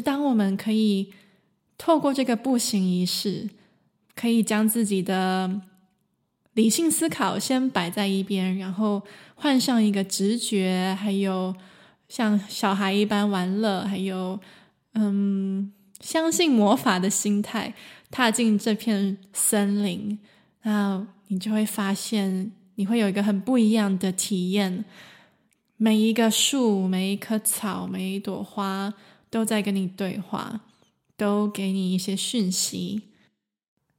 当我们可以透过这个步行仪式，可以将自己的理性思考先摆在一边，然后换上一个直觉，还有像小孩一般玩乐，还有嗯，相信魔法的心态，踏进这片森林，那你就会发现，你会有一个很不一样的体验。每一个树，每一棵草，每一朵花，都在跟你对话，都给你一些讯息。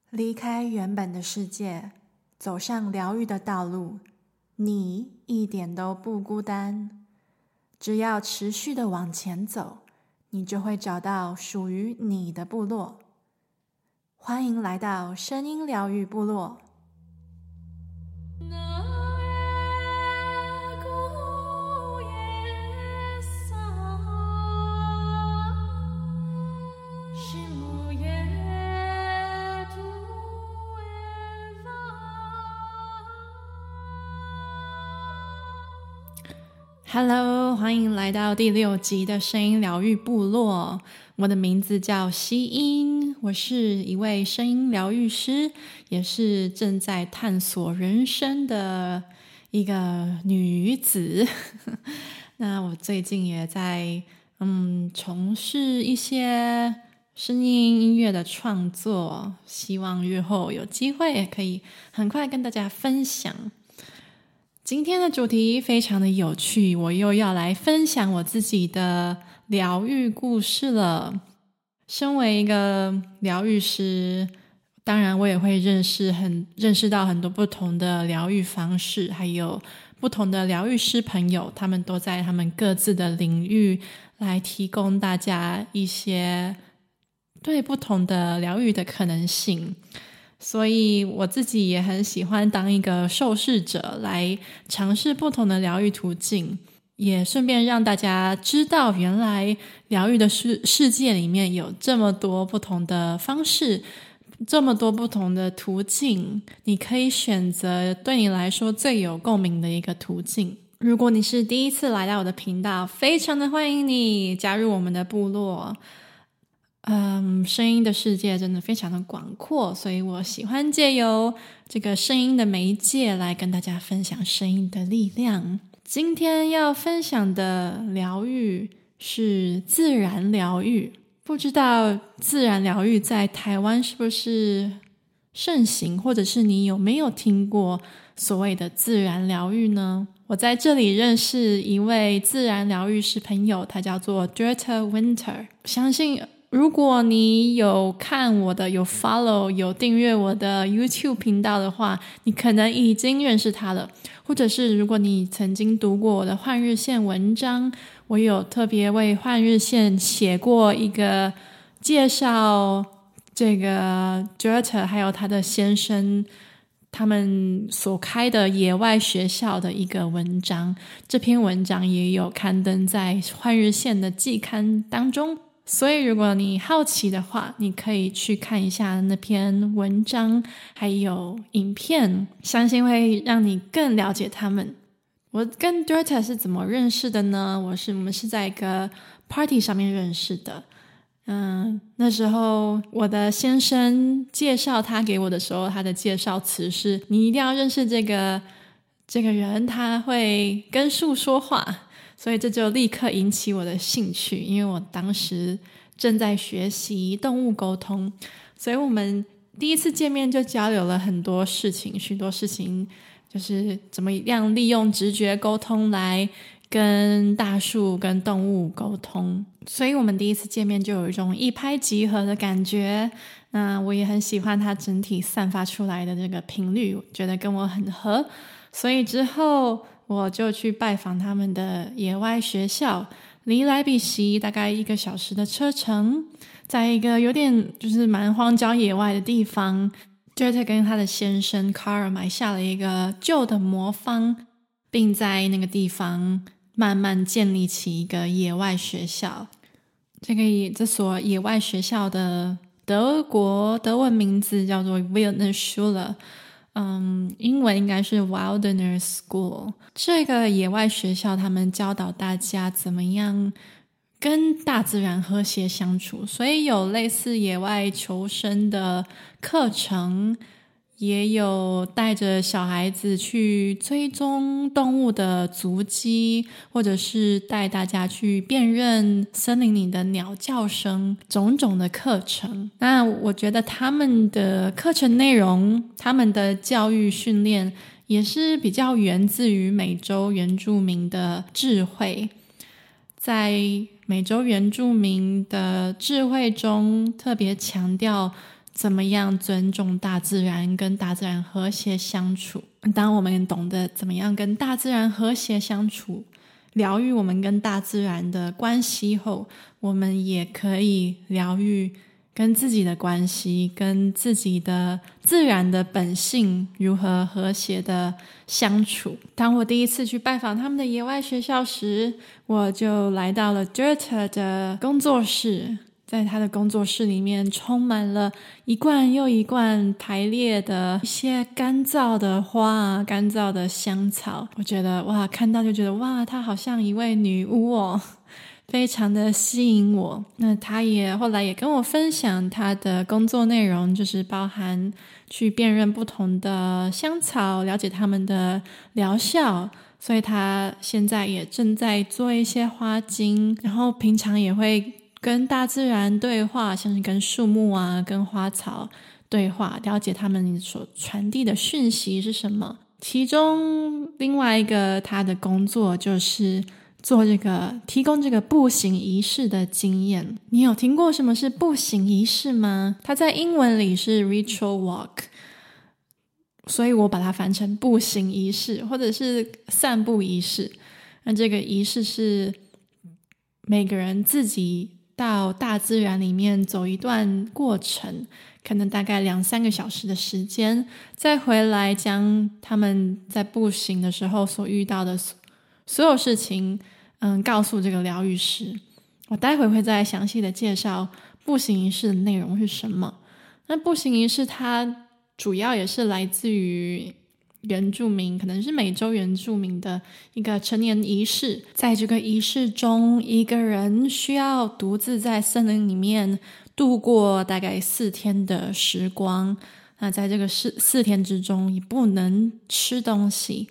离开原本的世界，走上疗愈的道路，你一点都不孤单。只要持续的往前走，你就会找到属于你的部落。欢迎来到声音疗愈部落。Hello，欢迎来到第六集的声音疗愈部落。我的名字叫希音，我是一位声音疗愈师，也是正在探索人生的一个女子。那我最近也在嗯从事一些声音音乐的创作，希望日后有机会也可以很快跟大家分享。今天的主题非常的有趣，我又要来分享我自己的疗愈故事了。身为一个疗愈师，当然我也会认识很认识到很多不同的疗愈方式，还有不同的疗愈师朋友，他们都在他们各自的领域来提供大家一些对不同的疗愈的可能性。所以我自己也很喜欢当一个受试者，来尝试不同的疗愈途径，也顺便让大家知道，原来疗愈的世世界里面有这么多不同的方式，这么多不同的途径，你可以选择对你来说最有共鸣的一个途径。如果你是第一次来到我的频道，非常的欢迎你加入我们的部落。嗯，声音的世界真的非常的广阔，所以我喜欢借由这个声音的媒介来跟大家分享声音的力量。今天要分享的疗愈是自然疗愈，不知道自然疗愈在台湾是不是盛行，或者是你有没有听过所谓的自然疗愈呢？我在这里认识一位自然疗愈师朋友，他叫做 d r e t a Winter，相信。如果你有看我的、有 follow、有订阅我的 YouTube 频道的话，你可能已经认识他了。或者是如果你曾经读过我的换日线文章，我有特别为换日线写过一个介绍这个 Greta 还有他的先生他们所开的野外学校的一个文章。这篇文章也有刊登在换日线的季刊当中。所以，如果你好奇的话，你可以去看一下那篇文章，还有影片，相信会让你更了解他们。我跟 Greta 是怎么认识的呢？我是我们是在一个 party 上面认识的。嗯，那时候我的先生介绍他给我的时候，他的介绍词是：“你一定要认识这个这个人，他会跟树说话。”所以这就立刻引起我的兴趣，因为我当时正在学习动物沟通，所以我们第一次见面就交流了很多事情，许多事情就是怎么样利用直觉沟通来跟大树、跟动物沟通。所以我们第一次见面就有一种一拍即合的感觉。那我也很喜欢它整体散发出来的这个频率，觉得跟我很合，所以之后。我就去拜访他们的野外学校，离莱比锡大概一个小时的车程，在一个有点就是蛮荒郊野外的地方，就在跟他的先生卡尔买下了一个旧的魔方，并在那个地方慢慢建立起一个野外学校。这个这所野外学校的德国德文名字叫做 Wildnisschule 嗯，英文应该是 Wilderness School。这个野外学校，他们教导大家怎么样跟大自然和谐相处，所以有类似野外求生的课程，也有带着小孩子去追踪动物的足迹，或者是带大家去辨认森林里的鸟叫声，种种的课程。那我觉得他们的课程内容，他们的教育训练，也是比较源自于美洲原住民的智慧，在。美洲原住民的智慧中，特别强调怎么样尊重大自然，跟大自然和谐相处。当我们懂得怎么样跟大自然和谐相处，疗愈我们跟大自然的关系后，我们也可以疗愈。跟自己的关系，跟自己的自然的本性如何和谐的相处。当我第一次去拜访他们的野外学校时，我就来到了 Dirt 的工作室，在他的工作室里面，充满了一罐又一罐排列的一些干燥的花、干燥的香草。我觉得哇，看到就觉得哇，她好像一位女巫哦。非常的吸引我。那她也后来也跟我分享她的工作内容，就是包含去辨认不同的香草，了解他们的疗效。所以他现在也正在做一些花精，然后平常也会跟大自然对话，像是跟树木啊、跟花草对话，了解他们所传递的讯息是什么。其中另外一个他的工作就是。做这个提供这个步行仪式的经验，你有听过什么是步行仪式吗？它在英文里是 ritual walk，所以我把它翻成步行仪式或者是散步仪式。那这个仪式是每个人自己到大自然里面走一段过程，可能大概两三个小时的时间，再回来将他们在步行的时候所遇到的所有事情。嗯，告诉这个疗愈师，我待会会再详细的介绍步行仪式的内容是什么。那步行仪式它主要也是来自于原住民，可能是美洲原住民的一个成年仪式。在这个仪式中，一个人需要独自在森林里面度过大概四天的时光。那在这个四四天之中，你不能吃东西。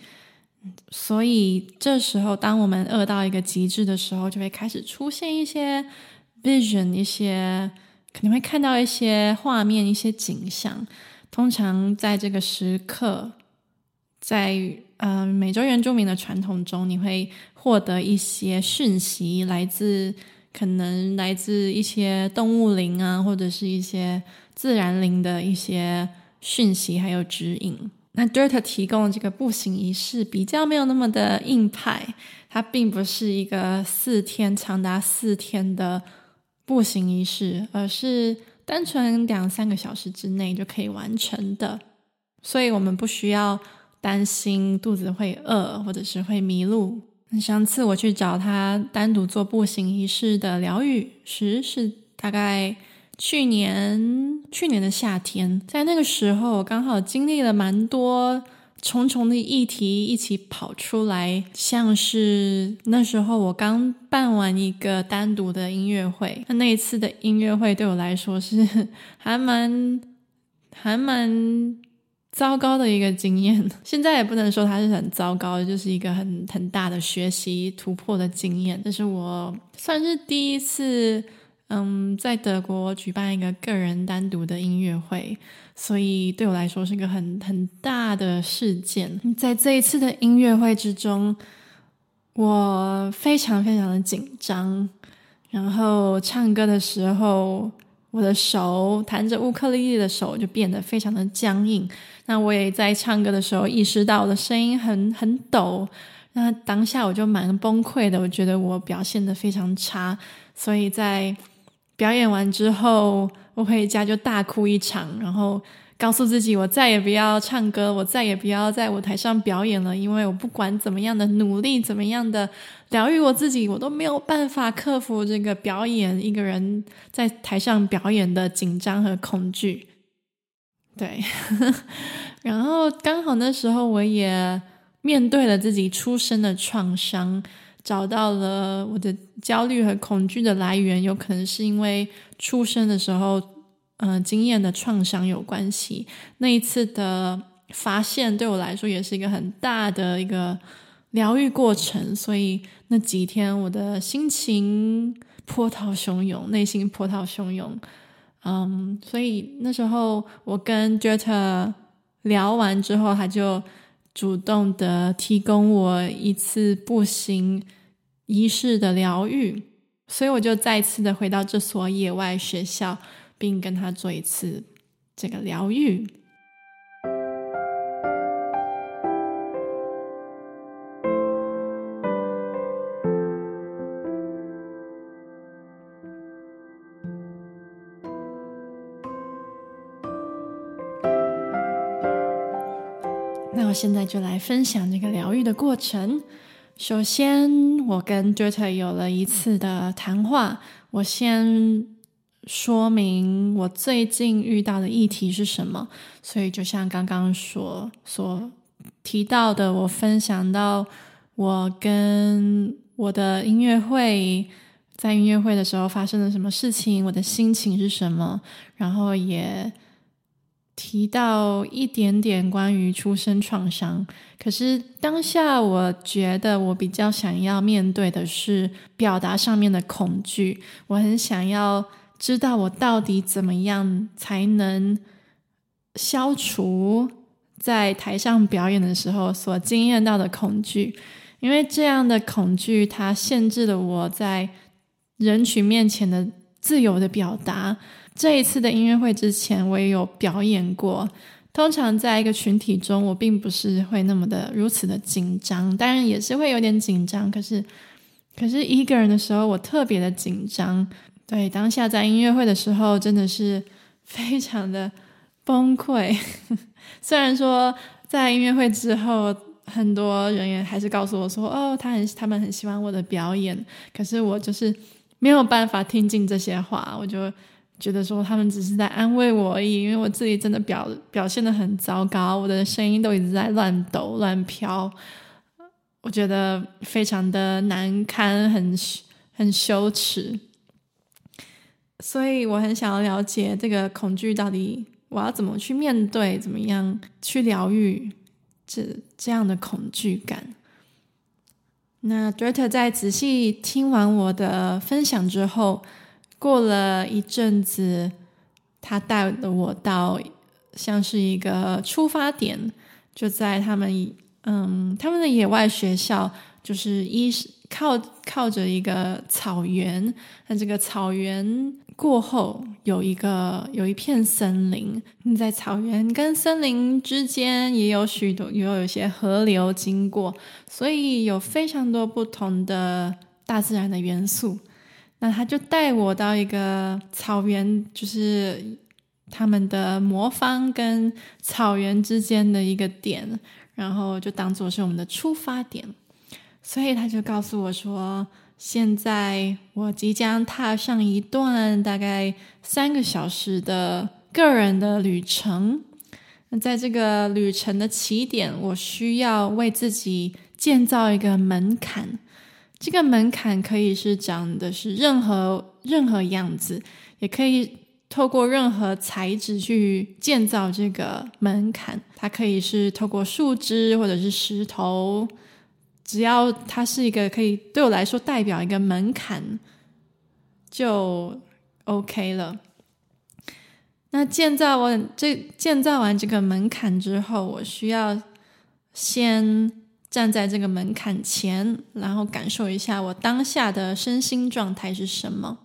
所以这时候，当我们饿到一个极致的时候，就会开始出现一些 vision，一些可能会看到一些画面、一些景象。通常在这个时刻，在嗯、美洲原住民的传统中，你会获得一些讯息，来自可能来自一些动物灵啊，或者是一些自然灵的一些讯息，还有指引。那 Dirt 提供这个步行仪式比较没有那么的硬派，它并不是一个四天长达四天的步行仪式，而是单纯两三个小时之内就可以完成的，所以我们不需要担心肚子会饿或者是会迷路。上次我去找他单独做步行仪式的疗愈时，是大概。去年，去年的夏天，在那个时候，我刚好经历了蛮多重重的议题一起跑出来，像是那时候我刚办完一个单独的音乐会，那那一次的音乐会对我来说是还蛮还蛮糟糕的一个经验。现在也不能说它是很糟糕，就是一个很很大的学习突破的经验。这是我算是第一次。嗯，在德国举办一个个人单独的音乐会，所以对我来说是个很很大的事件。在这一次的音乐会之中，我非常非常的紧张，然后唱歌的时候，我的手弹着乌克丽丽的手就变得非常的僵硬。那我也在唱歌的时候意识到我的声音很很抖，那当下我就蛮崩溃的，我觉得我表现的非常差，所以在。表演完之后，我回家就大哭一场，然后告诉自己，我再也不要唱歌，我再也不要在舞台上表演了，因为我不管怎么样的努力，怎么样的疗愈我自己，我都没有办法克服这个表演，一个人在台上表演的紧张和恐惧。对，然后刚好那时候我也面对了自己出生的创伤。找到了我的焦虑和恐惧的来源，有可能是因为出生的时候，嗯、经验的创伤有关系。那一次的发现对我来说也是一个很大的一个疗愈过程，所以那几天我的心情波涛汹涌，内心波涛汹涌。嗯，所以那时候我跟 Goethe 聊完之后，他就主动的提供我一次步行仪式的疗愈，所以我就再次的回到这所野外学校，并跟他做一次这个疗愈。那我现在就来分享这个疗愈的过程。首先，我跟 Goethe 有了一次的谈话。我先说明我最近遇到的议题是什么。所以，就像刚刚说所提到的，我分享到我跟我的音乐会，在音乐会的时候发生了什么事情，我的心情是什么，然后也。提到一点点关于出生创伤，可是当下我觉得我比较想要面对的是表达上面的恐惧。我很想要知道我到底怎么样才能消除在台上表演的时候所经验到的恐惧，因为这样的恐惧它限制了我在人群面前的自由的表达。这一次的音乐会之前，我也有表演过。通常在一个群体中，我并不是会那么的如此的紧张，当然也是会有点紧张。可是，可是一个人的时候，我特别的紧张。对，当下在音乐会的时候，真的是 非常的崩溃。虽然说在音乐会之后，很多人也还是告诉我说：“哦，他很，他们很喜欢我的表演。”可是我就是没有办法听进这些话，我就。觉得说他们只是在安慰我而已，因为我自己真的表表现得很糟糕，我的声音都一直在乱抖乱飘，我觉得非常的难堪，很很羞耻，所以我很想要了解这个恐惧到底我要怎么去面对，怎么样去疗愈这这样的恐惧感。那 Goethe 在仔细听完我的分享之后。过了一阵子，他带了我到像是一个出发点，就在他们嗯他们的野外学校，就是一靠靠着一个草原，那这个草原过后有一个有一片森林，你在草原跟森林之间也有许多也有一些河流经过，所以有非常多不同的大自然的元素。那他就带我到一个草原，就是他们的魔方跟草原之间的一个点，然后就当做是我们的出发点。所以他就告诉我说：“现在我即将踏上一段大概三个小时的个人的旅程。那在这个旅程的起点，我需要为自己建造一个门槛。”这个门槛可以是长的是任何任何样子，也可以透过任何材质去建造这个门槛。它可以是透过树枝或者是石头，只要它是一个可以对我来说代表一个门槛，就 OK 了。那建造完这建造完这个门槛之后，我需要先。站在这个门槛前，然后感受一下我当下的身心状态是什么。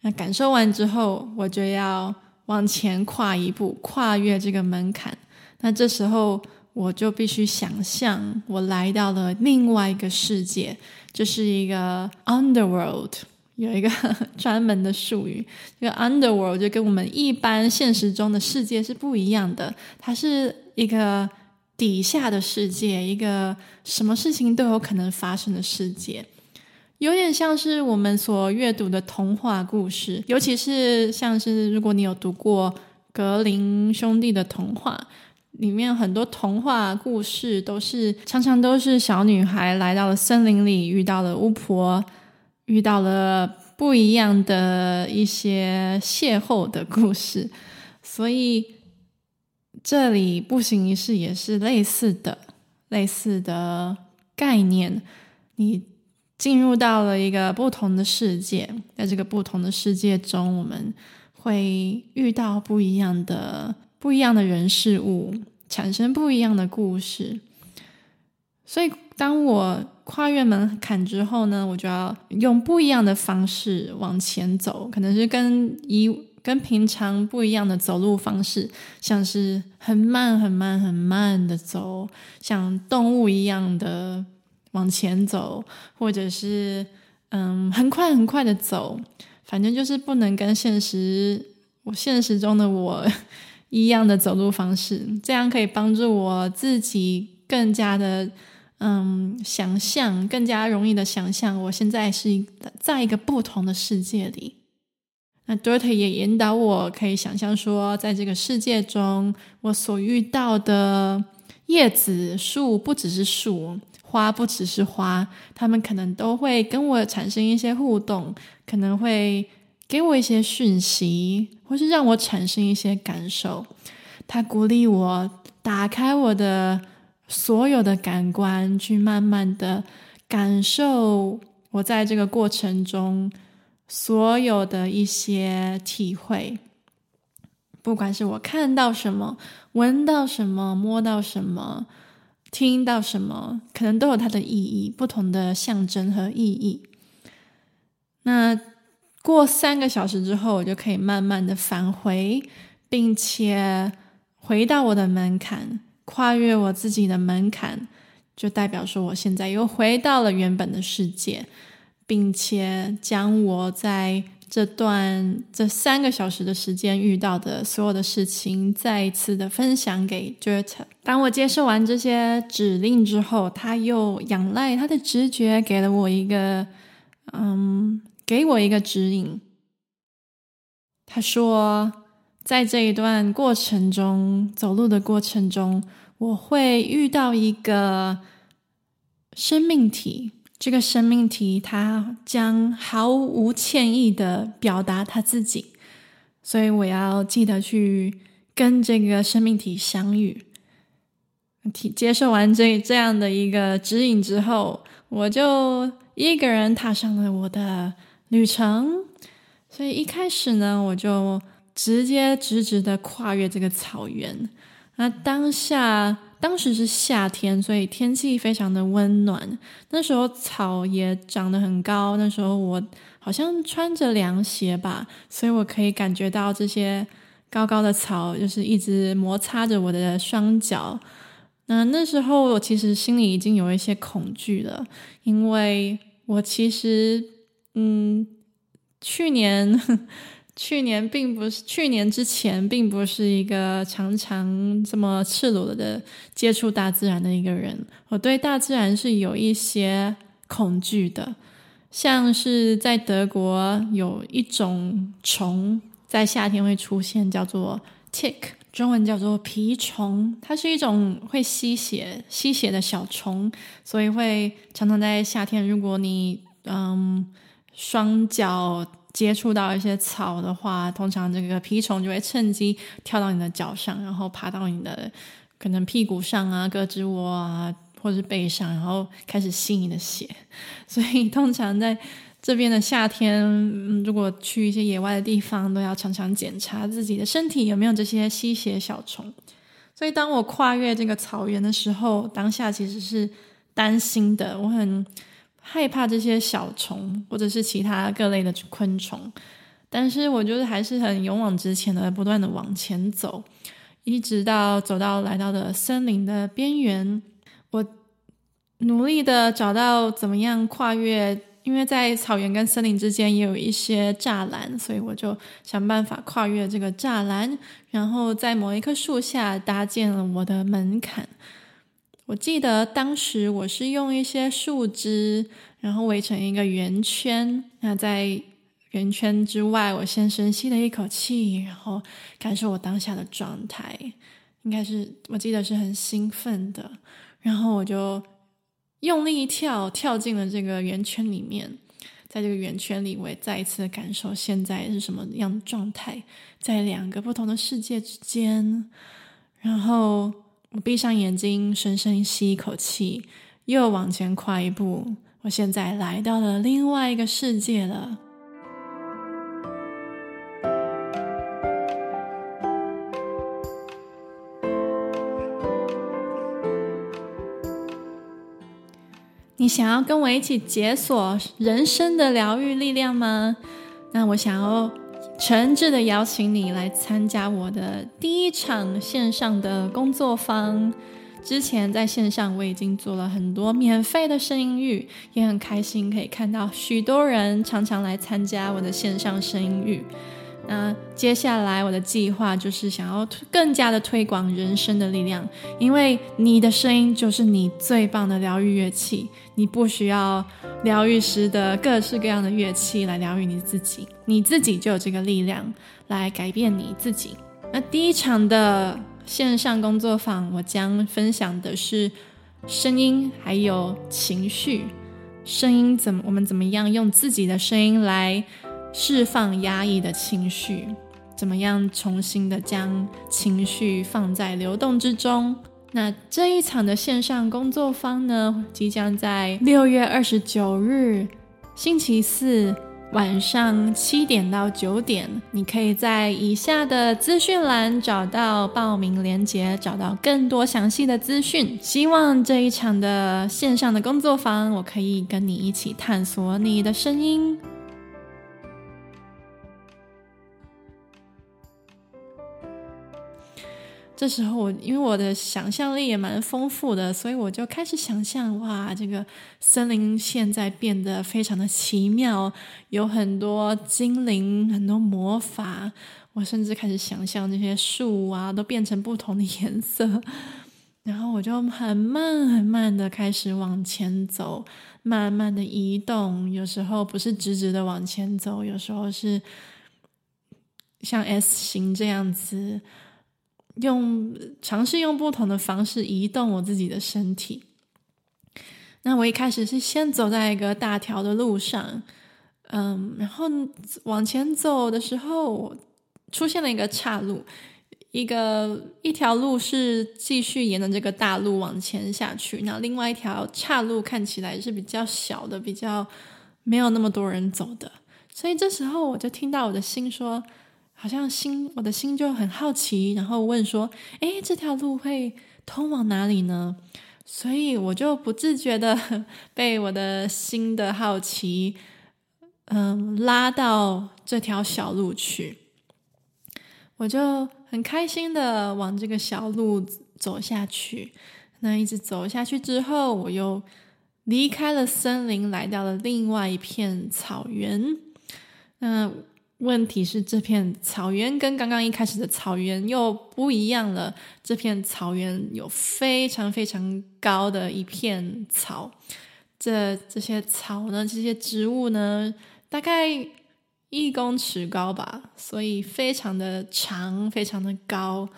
那感受完之后，我就要往前跨一步，跨越这个门槛。那这时候，我就必须想象我来到了另外一个世界，就是一个 underworld，有一个 专门的术语。这个 underworld 就跟我们一般现实中的世界是不一样的，它是一个。底下的世界，一个什么事情都有可能发生的世界，有点像是我们所阅读的童话故事，尤其是像是如果你有读过格林兄弟的童话，里面很多童话故事都是常常都是小女孩来到了森林里，遇到了巫婆，遇到了不一样的一些邂逅的故事，所以这里步行仪式也是类似的，类似的概念。你进入到了一个不同的世界，在这个不同的世界中，我们会遇到不一样的。不一样的人事物产生不一样的故事，所以当我跨越门槛之后呢，我就要用不一样的方式往前走，可能是跟一跟平常不一样的走路方式，像是很慢很慢很慢的走，像动物一样的往前走，或者是嗯很快很快的走，反正就是不能跟现实我现实中的我。一样的走路方式，这样可以帮助我自己更加的嗯想象，更加容易的想象，我现在是在一个不同的世界里。那 Dorothy 也引导我可以想象说，在这个世界中，我所遇到的叶子、树不只是树，花不只是花，它们可能都会跟我产生一些互动，可能会。给我一些讯息，或是让我产生一些感受。他鼓励我打开我的所有的感官，去慢慢的感受我在这个过程中所有的一些体会。不管是我看到什么、闻到什么、摸到什么、听到什么，可能都有它的意义，不同的象征和意义。那。过三个小时之后，我就可以慢慢的返回，并且回到我的门槛，跨越我自己的门槛，就代表说我现在又回到了原本的世界，并且将我在这段这三个小时的时间遇到的所有的事情，再一次的分享给 Jurt。当我接受完这些指令之后，他又仰赖他的直觉，给了我一个嗯。给我一个指引。他说，在这一段过程中，走路的过程中，我会遇到一个生命体。这个生命体，它将毫无歉意的表达他自己，所以我要记得去跟这个生命体相遇。接受完这这样的一个指引之后，我就一个人踏上了我的。旅程，所以一开始呢，我就直接直直的跨越这个草原。那当下，当时是夏天，所以天气非常的温暖。那时候草也长得很高，那时候我好像穿着凉鞋吧，所以我可以感觉到这些高高的草就是一直摩擦着我的双脚。那那时候我其实心里已经有一些恐惧了，因为我其实。嗯，去年，去年并不是，去年之前并不是一个常常这么赤裸的接触大自然的一个人。我对大自然是有一些恐惧的，像是在德国有一种虫在夏天会出现，叫做 tick，中文叫做蜱虫。它是一种会吸血、吸血的小虫，所以会常常在夏天，如果你嗯。双脚接触到一些草的话，通常这个蜱虫就会趁机跳到你的脚上，然后爬到你的可能屁股上啊、胳肢窝啊，或是背上，然后开始吸你的血。所以通常在这边的夏天，如果去一些野外的地方，都要常常检查自己的身体有没有这些吸血小虫。所以当我跨越这个草原的时候，当下其实是担心的，我很。害怕这些小虫或者是其他各类的昆虫，但是我就是还是很勇往直前的，不断的往前走，一直到走到来到的森林的边缘，我努力的找到怎么样跨越，因为在草原跟森林之间也有一些栅栏，所以我就想办法跨越这个栅栏，然后在某一棵树下搭建了我的门槛。我记得当时我是用一些树枝，然后围成一个圆圈。那在圆圈之外，我先深吸了一口气，然后感受我当下的状态。应该是我记得是很兴奋的，然后我就用力一跳，跳进了这个圆圈里面。在这个圆圈里，我也再一次感受现在是什么样的状态，在两个不同的世界之间。然后我闭上眼睛，深深吸一口气，又往前跨一步。我现在来到了另外一个世界了。你想要跟我一起解锁人生的疗愈力量吗？那我想要诚挚的邀请你来参加我的第一场线上的工作坊。之前在线上我已经做了很多免费的声音域，也很开心可以看到许多人常常来参加我的线上声音域。那接下来我的计划就是想要更加的推广人生的力量，因为你的声音就是你最棒的疗愈乐器，你不需要疗愈师的各式各样的乐器来疗愈你自己，你自己就有这个力量来改变你自己。那第一场的线上工作坊，我将分享的是声音还有情绪，声音怎么，我们怎么样用自己的声音来。释放压抑的情绪，怎么样重新的将情绪放在流动之中？那这一场的线上工作坊呢，即将在六月二十九日星期四晚上七点到九点，你可以在以下的资讯栏找到报名链接，找到更多详细的资讯。希望这一场的线上的工作坊，我可以跟你一起探索你的声音。这时候我因为我的想象力也蛮丰富的，所以我就开始想象，哇，这个森林现在变得非常的奇妙，有很多精灵，很多魔法。我甚至开始想象这些树啊都变成不同的颜色，然后我就很慢很慢的开始往前走，慢慢的移动。有时候不是直直的往前走，有时候是像 S 型这样子。用尝试用不同的方式移动我自己的身体。那我一开始是先走在一个大条的路上，嗯，然后往前走的时候，出现了一个岔路，一个一条路是继续沿着这个大路往前下去，那另外一条岔路看起来是比较小的，比较没有那么多人走的，所以这时候我就听到我的心说。好像心，我的心就很好奇，然后问说：“诶，这条路会通往哪里呢？”所以我就不自觉的被我的心的好奇，嗯，拉到这条小路去。我就很开心的往这个小路走下去。那一直走下去之后，我又离开了森林，来到了另外一片草原。嗯。问题是这片草原跟刚刚一开始的草原又不一样了。这片草原有非常非常高的一片草，这这些草呢，这些植物呢，大概一公尺高吧，所以非常的长，非常的高。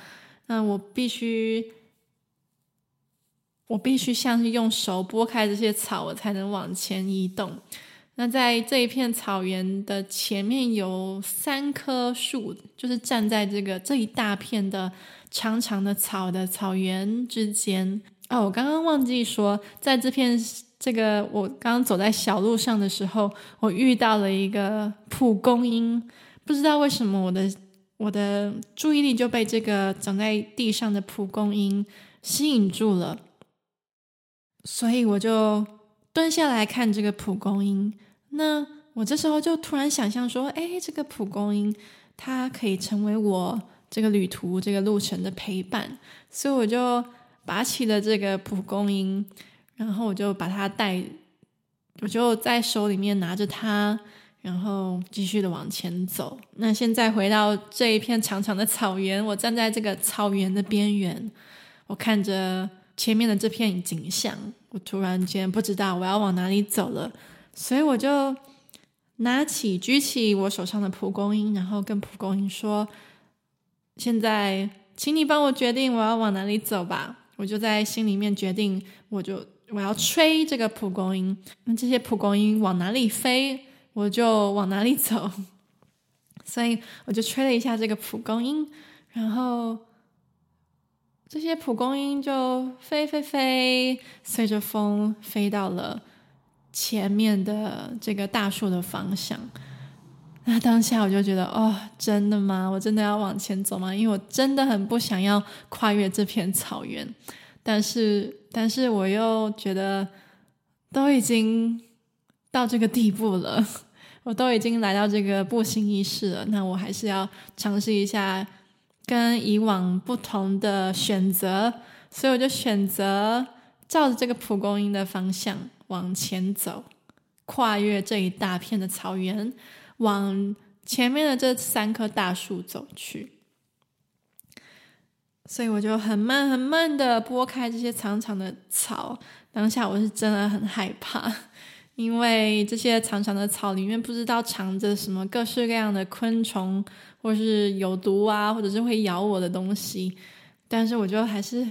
那我必须，我必须像是用手拨开这些草，我才能往前移动。那在这一片草原的前面有三棵树，就是站在这个这一大片的长长的草的草原之间。哦，我刚刚忘记说，在这片这个我刚刚走在小路上的时候，我遇到了一个蒲公英。不知道为什么我的我的注意力就被这个长在地上的蒲公英吸引住了，所以我就。蹲下来看这个蒲公英，那我这时候就突然想象说，哎，这个蒲公英它可以成为我这个旅途这个路程的陪伴，所以我就拔起了这个蒲公英，然后我就把它带，我就在手里面拿着它，然后继续的往前走。那现在回到这一片长长的草原，我站在这个草原的边缘，我看着前面的这片景象。我突然间不知道我要往哪里走了，所以我就拿起、举起我手上的蒲公英，然后跟蒲公英说：“现在请你帮我决定我要往哪里走吧。我就在心里面决定，我就我要吹这个蒲公英，那这些蒲公英往哪里飞，我就往哪里走。所以我就吹了一下这个蒲公英，然后这些蒲公英就飞飞飞，随着风飞到了前面的这个大树的方向。那当下我就觉得，哦，真的吗？我真的要往前走吗？因为我真的很不想要跨越这片草原，但是，但是我又觉得都已经到这个地步了，我都已经来到这个步行仪式了，那我还是要尝试一下跟以往不同的选择，所以我就选择照着这个蒲公英的方向往前走，跨越这一大片的草原。往前面的这三棵大树走去，所以我就很慢很慢的拨开这些长长的草。当下我是真的很害怕，因为这些长长的草里面不知道藏着什么各式各样的昆虫，或是有毒啊，或者是会咬我的东西。但是我就还是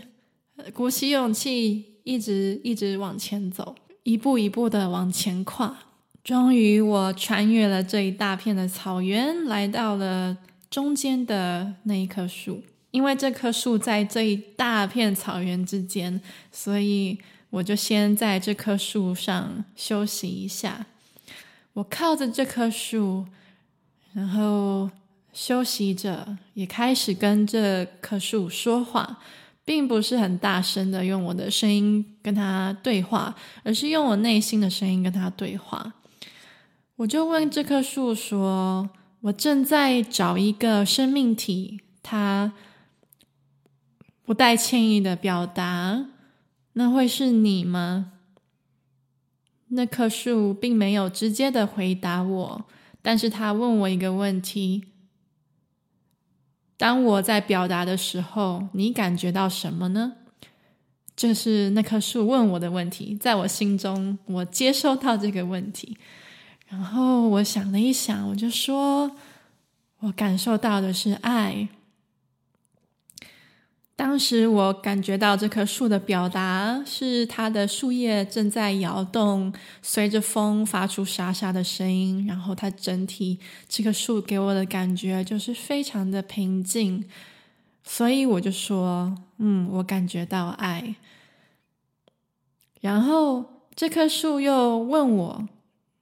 鼓起勇气，一直一直往前走，一步一步的往前跨。终于，我穿越了这一大片的草原，来到了中间的那一棵树。因为这棵树在这一大片草原之间，所以我就先在这棵树上休息一下。我靠着这棵树，然后休息着，也开始跟这棵树说话，并不是很大声的用我的声音跟他对话，而是用我内心的声音跟他对话。我就问这棵树说：“我正在找一个生命体，它不带歉意的表达，那会是你吗？”那棵树并没有直接的回答我，但是他问我一个问题：“当我在表达的时候，你感觉到什么呢？”这是那棵树问我的问题，在我心中，我接收到这个问题。然后我想了一想，我就说，我感受到的是爱。当时我感觉到这棵树的表达是它的树叶正在摇动，随着风发出沙沙的声音。然后它整体这棵树给我的感觉就是非常的平静，所以我就说，嗯，我感觉到爱。然后这棵树又问我。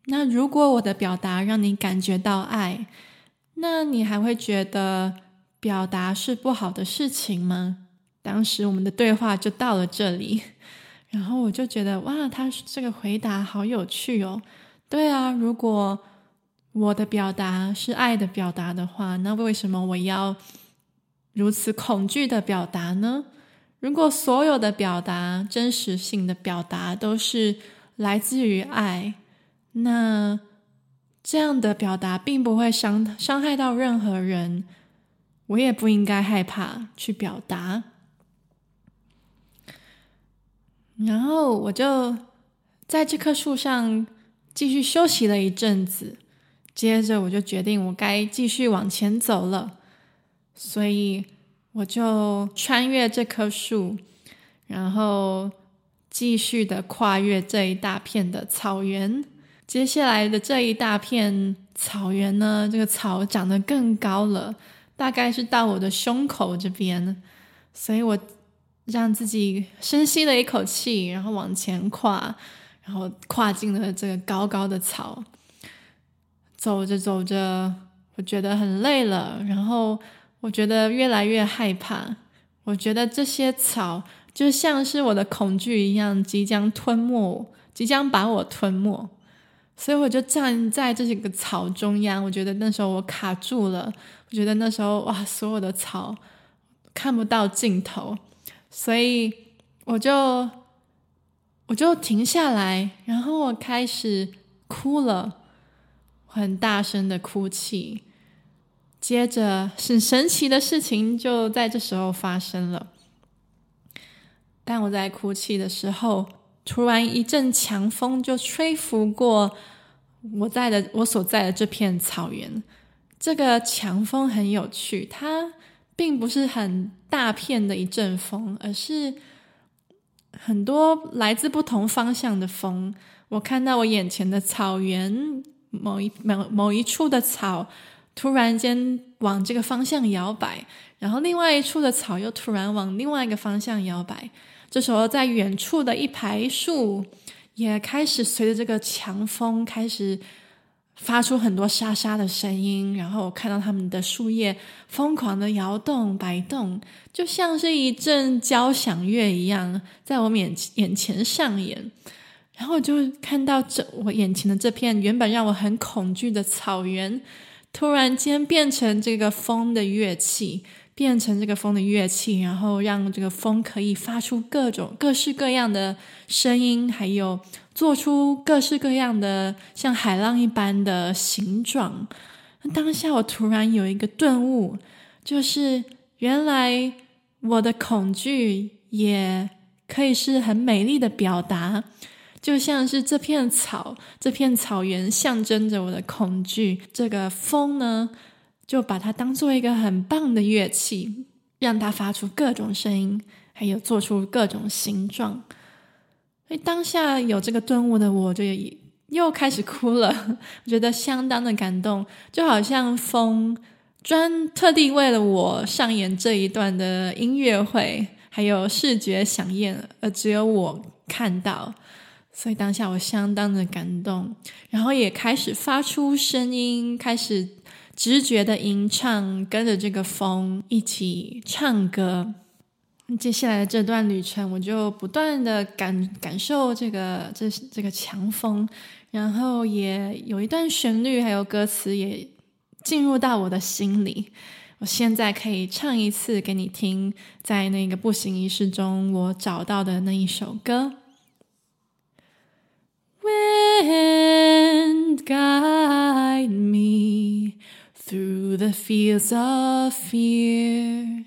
那如果我的表达让你感觉到爱，那你还会觉得表达是不好的事情吗？当时我们的对话就到了这里，然后我就觉得哇，他这个回答好有趣哦。对啊，如果我的表达是爱的表达的话，那为什么我要如此恐惧的表达呢？如果所有的表达，真实性的表达都是来自于爱。那这样的表达并不会伤伤害到任何人，我也不应该害怕去表达。然后我就在这棵树上继续休息了一阵子，接着我就决定我该继续往前走了，所以我就穿越这棵树，然后继续的跨越这一大片的草原。接下来的这一大片草原呢，这个草长得更高了，大概是到我的胸口这边，所以我让自己深吸了一口气，然后往前跨，然后跨进了这个高高的草。走着走着，我觉得很累了，然后我觉得越来越害怕，我觉得这些草就像是我的恐惧一样，即将吞没，即将把我吞没。所以我就站在这几个草中央，我觉得那时候我卡住了，我觉得那时候哇，所有的草看不到尽头，所以我就我就停下来，然后我开始哭了，很大声的哭泣。接着，很神奇的事情就在这时候发生了。当我在哭泣的时候，突然一阵强风就吹拂过我在的我所在的这片草原。这个强风很有趣，它并不是很大片的一阵风，而是很多来自不同方向的风。我看到我眼前的草原，某一某某一处的草突然间往这个方向摇摆，然后另外一处的草又突然往另外一个方向摇摆。这时候，在远处的一排树也开始随着这个强风开始发出很多沙沙的声音，然后我看到它们的树叶疯狂的摇动摆动，就像是一阵交响乐一样，在我眼眼前上演。然后就看到这我眼前的这片原本让我很恐惧的草原，突然间变成这个风的乐器，变成这个风的乐器，然后让这个风可以发出各种各式各样的声音，还有做出各式各样的像海浪一般的形状。当下我突然有一个顿悟，就是原来我的恐惧也可以是很美丽的表达。就像是这片草，这片草原象征着我的恐惧。这个风呢，就把它当做一个很棒的乐器，让它发出各种声音，还有做出各种形状。所以当下有这个顿悟的我，就又开始哭了。我 觉得相当的感动，就好像风专特地为了我上演这一段的音乐会，还有视觉饗宴，而只有我看到。所以当下我相当的感动，然后也开始发出声音，开始直觉的吟唱，跟着这个风一起唱歌。接下来的这段旅程，我就不断的感感受这个这这个强风，然后也有一段旋律还有歌词也进入到我的心里。我现在可以唱一次给你听，在那个步行仪式中我找到的那一首歌。Wind, guide me through the fields of fear.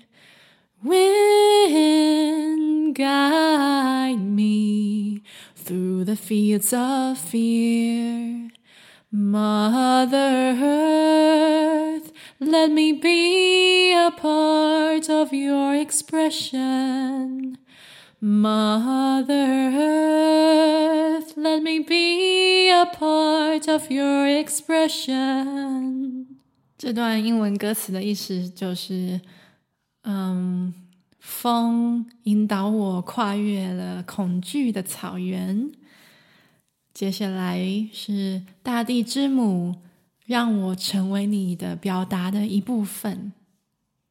Wind, guide me through the fields of fear. Mother Earth, let me be a part of your expression. Mother Earth, let me be a part of your expression。这段英文歌词的意思就是，嗯，风引导我跨越了恐惧的草原。接下来是大地之母，让我成为你的表达的一部分。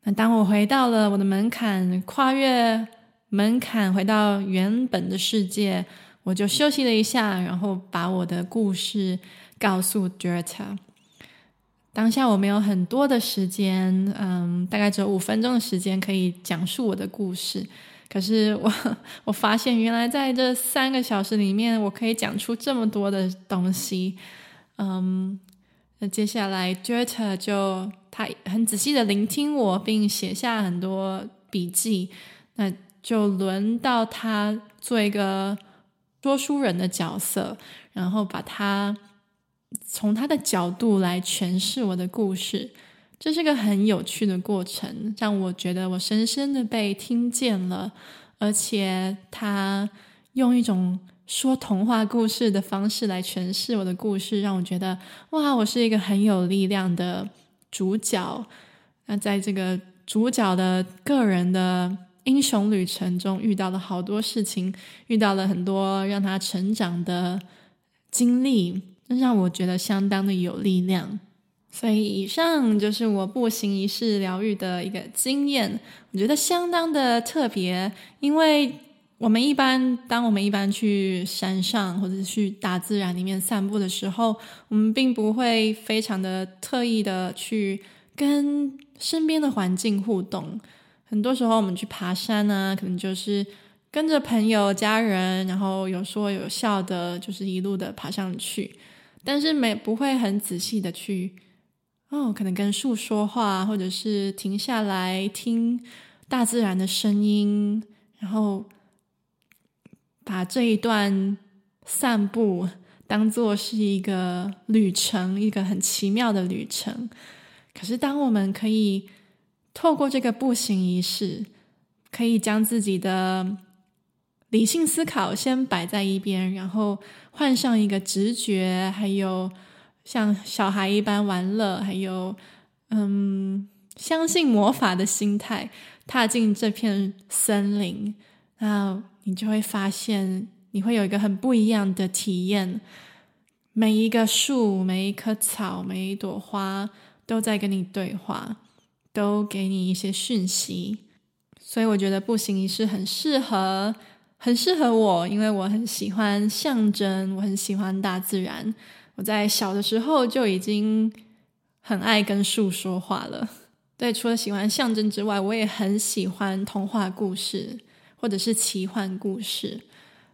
那当我回到了我的门槛，跨越。门槛回到原本的世界，我就休息了一下，然后把我的故事告诉 Goethe。当下我没有很多的时间，嗯，大概只有五分钟的时间可以讲述我的故事。可是我 我发现，原来在这三个小时里面，我可以讲出这么多的东西。嗯，那接下来 Goethe 就他很仔细的聆听我，并写下很多笔记。那就轮到他做一个说书人的角色，然后把他从他的角度来诠释我的故事，这是个很有趣的过程，让我觉得我深深的被听见了，而且他用一种说童话故事的方式来诠释我的故事，让我觉得哇，我是一个很有力量的主角。那在这个主角的个人的。英雄旅程中遇到了好多事情，遇到了很多让他成长的经历，让我觉得相当的有力量。所以以上就是我步行仪式疗愈的一个经验，我觉得相当的特别。因为我们一般，当我们一般去山上或者去大自然里面散步的时候，我们并不会非常的特意的去跟身边的环境互动。很多时候我们去爬山呢，可能就是跟着朋友、家人，然后有说有笑的，就是一路的爬上去。但是没不会很仔细的去哦，可能跟树说话，或者是停下来听大自然的声音，然后把这一段散步当做是一个旅程，一个很奇妙的旅程。可是当我们可以。透过这个步行仪式，可以将自己的理性思考先摆在一边，然后换上一个直觉，还有像小孩一般玩乐，还有嗯，相信魔法的心态，踏进这片森林，那你就会发现，你会有一个很不一样的体验。每一个树，每一棵草，每一朵花，都在跟你对话，都给你一些讯息。所以我觉得步行仪式很适合，很适合我，因为我很喜欢象征，我很喜欢大自然。我在小的时候就已经很爱跟树说话了。对，除了喜欢象征之外，我也很喜欢童话故事或者是奇幻故事。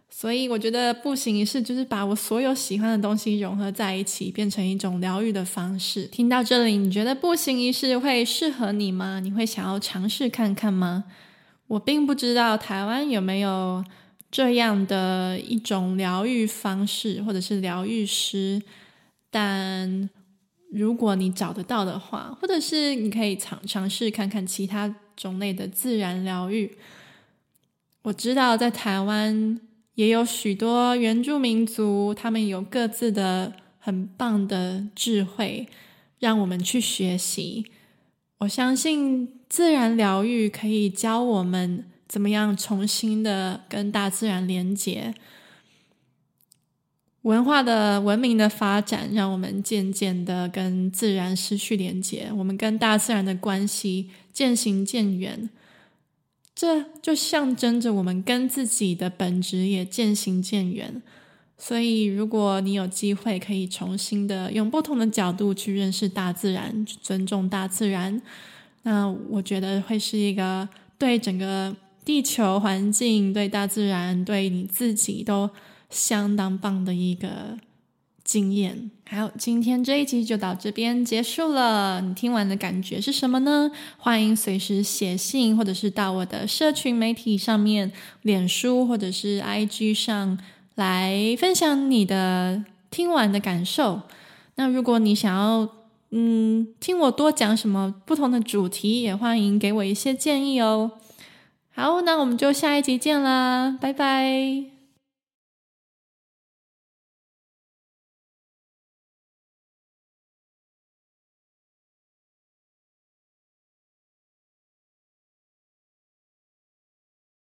所以我觉得步行仪式就是把我所有喜欢的东西融合在一起，变成一种疗愈的方式。听到这里，你觉得步行仪式会适合你吗？你会想要尝试看看吗？我并不知道台湾有没有这样的一种疗愈方式，或者是疗愈师。但如果你找得到的话，或者是你可以尝尝试看看其他种类的自然疗愈。我知道在台湾。也有许多原住民族，他们有各自的很棒的智慧，让我们去学习。我相信自然疗愈可以教我们怎么样重新的跟大自然连接。文化的文明的发展，让我们渐渐的跟自然失去连接，我们跟大自然的关系渐行渐远。这就象征着我们跟自己的本质也渐行渐远。所以，如果你有机会可以重新的用不同的角度去认识大自然，尊重大自然，那我觉得会是一个对整个地球环境、对大自然、对你自己都相当棒的一个经验。好，今天这一集就到这边结束了。你听完的感觉是什么呢？欢迎随时写信，或者是到我的社群媒体上面，脸书或者是 IG 上来分享你的听完的感受。那如果你想要嗯听我多讲什么不同的主题，也欢迎给我一些建议哦。好，那我们就下一集见啦，拜拜。